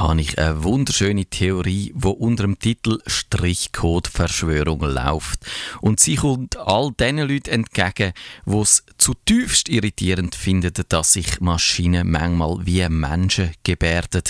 habe ich eine wunderschöne Theorie, wo unter dem Titel Strichcode-Verschwörung läuft. Und sie kommt all den Leuten entgegen, die es zutiefst irritierend finden, dass sich Maschinen manchmal wie Menschen gebärden.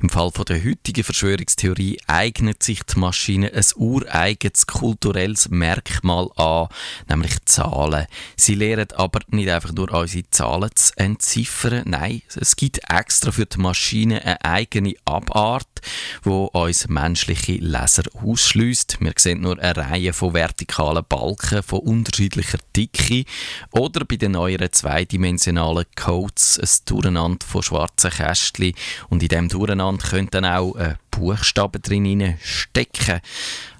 Im Fall von der heutigen Verschwörungstheorie eignet sich die Maschine ein ureigenes kulturelles Merkmal an, nämlich Zahlen. Sie lehren aber nicht einfach nur unsere Zahlen zu entziffern, nein, es gibt extra für die Maschine eine eigene Abart, wo uns menschliche Leser ausschließt. Wir sehen nur eine Reihe von vertikalen Balken von unterschiedlicher Dicke oder bei den neueren zweidimensionalen Codes ein Durcheinander von schwarzen Kästchen und in dem Durcheinander könnten auch äh, Buchstaben drin stecken.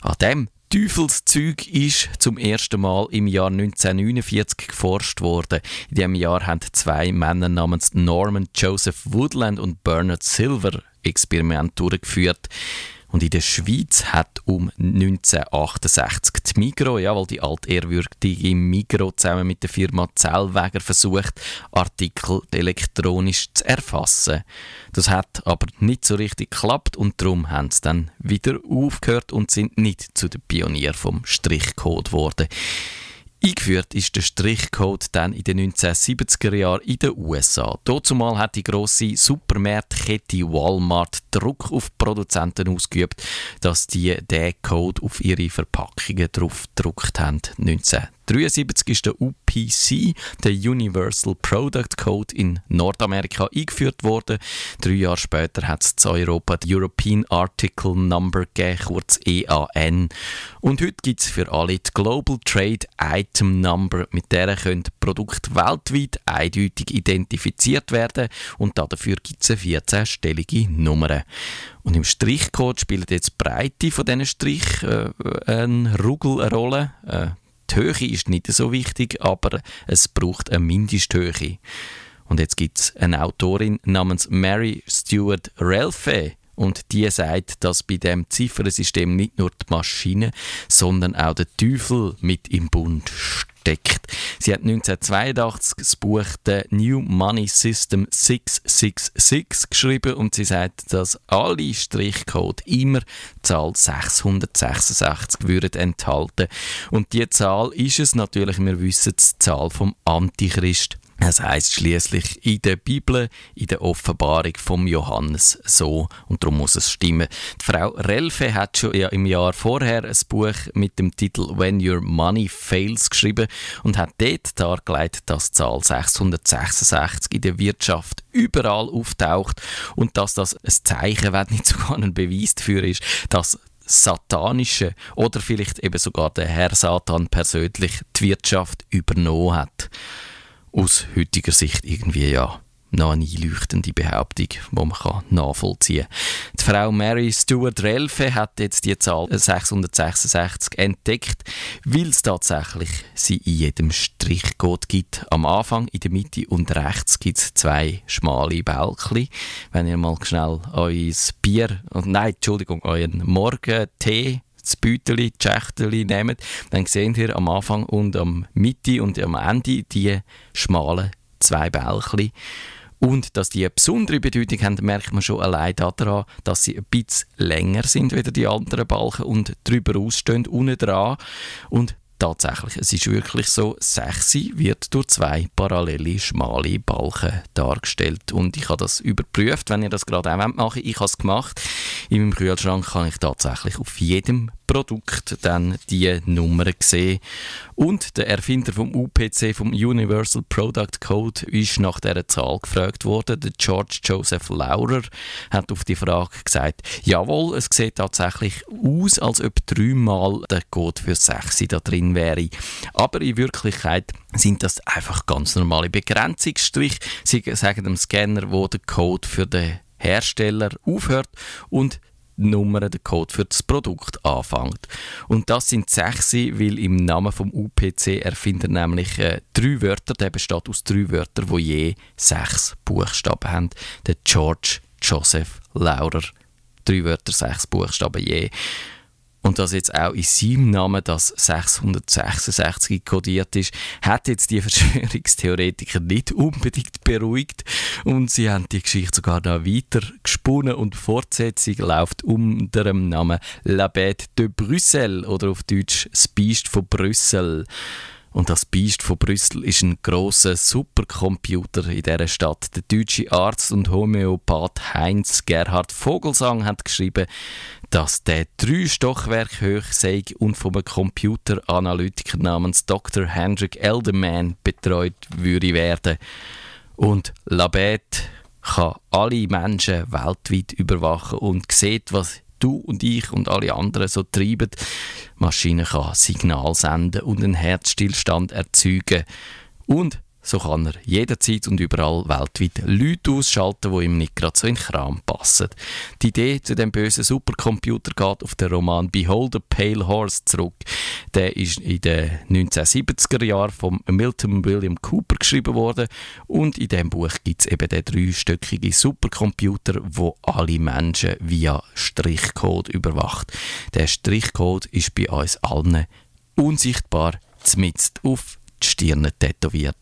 An dem Teufelszeug ist zum ersten Mal im Jahr 1949 geforscht worden. In diesem Jahr haben zwei Männer namens Norman Joseph Woodland und Bernard Silver Experiment durchgeführt. Und in der Schweiz hat um 1968 die Migro, ja, weil die altehrwürdige Migro zusammen mit der Firma Zellweger versucht, Artikel elektronisch zu erfassen. Das hat aber nicht so richtig geklappt und darum haben sie dann wieder aufgehört und sind nicht zu den Pionier vom Strichcode geworden. Eingeführt ist der Strichcode dann in den 1970er Jahren in den USA. Dazumal hat die grosse Supermarktkette Walmart Druck auf die Produzenten ausgeübt, dass die den Code auf ihre Verpackungen drauf gedruckt haben. 1973 ist der UPC, der Universal Product Code in Nordamerika, eingeführt worden. Drei Jahre später hat es in Europa die European Article Number gegeben, kurz EAN. Und heute gibt es für alle die Global Trade Item Number, mit der können Produkte weltweit eindeutig identifiziert werden und dafür gibt es eine 14-stellige Nummer. Und im Strichcode spielt jetzt die Breite von diesen Strich äh, eine Rugel eine Rolle. Äh, die Höhe ist nicht so wichtig, aber es braucht eine Mindesthöhe. Und jetzt gibt es eine Autorin namens Mary Stuart Relfe. Und die sagt, dass bei dem Ziffernensystem nicht nur die Maschine, sondern auch der Teufel mit im Bund steckt. Sie hat 1982 das Buch The New Money System 666 geschrieben und sie sagt, dass alle Strichcode immer die Zahl 666 würden enthalten. Und die Zahl ist es natürlich, wir wissen, die Zahl vom Antichrist. Es heißt schließlich in der Bibel, in der Offenbarung vom Johannes so und darum muss es stimmen. Die Frau Relfe hat schon im Jahr vorher ein Buch mit dem Titel When Your Money Fails geschrieben und hat dort dargelegt, dass die Zahl 666 in der Wirtschaft überall auftaucht und dass das ein Zeichen, wenn nicht sogar ein Beweis dafür ist, dass satanische oder vielleicht eben sogar der Herr Satan persönlich die Wirtschaft übernommen hat aus heutiger Sicht irgendwie ja noch eine einleuchtende Behauptung, die man kann nachvollziehen kann. Die Frau Mary Stuart Relfe hat jetzt die Zahl 666 entdeckt, weil es tatsächlich sie in jedem Strichcode gibt. Am Anfang, in der Mitte und rechts gibt es zwei schmale Bälkchen. Wenn ihr mal schnell euer Bier, nein, Entschuldigung, euren Morgentee das Beutel, die Schächtel nehmt, dann seht ihr am Anfang und am Mitte und am Ende die schmalen zwei Bällchen. Und dass die eine besondere Bedeutung haben, merkt man schon allein daran, dass sie ein bisschen länger sind als die anderen Balken und drüber ausstehen, unten dran. Und Tatsächlich, es ist wirklich so, 6 wird durch zwei parallele, schmale Balken dargestellt. Und ich habe das überprüft, wenn ihr das gerade auch machen. Ich habe es gemacht. In meinem Kühlschrank kann ich tatsächlich auf jedem Produkt dann die Nummer sehen. Und der Erfinder vom UPC, vom Universal Product Code, ist nach dieser Zahl gefragt worden. Der George Joseph Laurer hat auf die Frage gesagt, jawohl, es sieht tatsächlich aus, als ob dreimal der Code für 6 da drin wäre. Aber in Wirklichkeit sind das einfach ganz normale Begrenzungsstriche. Sie sagen dem Scanner, wo der Code für den Hersteller aufhört und Nummer, der Code für das Produkt anfängt. Und das sind sechs, weil im Namen vom UPC erfindet nämlich äh, drei Wörter, der besteht aus drei Wörtern, wo je sechs Buchstaben haben. Der George Joseph Laurer. Drei Wörter, sechs Buchstaben je. Und dass jetzt auch in seinem Namen das 666 kodiert ist, hat jetzt die Verschwörungstheoretiker nicht unbedingt beruhigt und sie haben die Geschichte sogar noch weiter gesponnen und die Fortsetzung läuft unter dem Namen La Bête de Bruxelles oder auf Deutsch Das Biest von Brüssel. Und das Biest von Brüssel ist ein großer Supercomputer in dieser Stadt. Der deutsche Arzt und Homöopath Heinz Gerhard Vogelsang hat geschrieben, dass der drei Stockwerk hoch sei und vom Computeranalytiker namens Dr. Hendrik Elderman betreut würde werden. Und Labet kann alle Menschen weltweit überwachen und sieht, was du und ich und alle anderen so treiben. Die Maschine kann Signal senden und einen Herzstillstand erzeugen. Und so kann er jederzeit und überall weltweit Leute ausschalten, die ihm nicht gerade so in den Kram passen. Die Idee zu dem bösen Supercomputer geht auf den Roman Behold a Pale Horse zurück. Der ist in den 1970er Jahren von Milton William Cooper geschrieben worden und in dem Buch gibt es eben den dreistöckigen Supercomputer, wo alle Menschen via Strichcode überwacht. Der Strichcode ist bei uns allen unsichtbar zmitzt auf die Stirne tätowiert.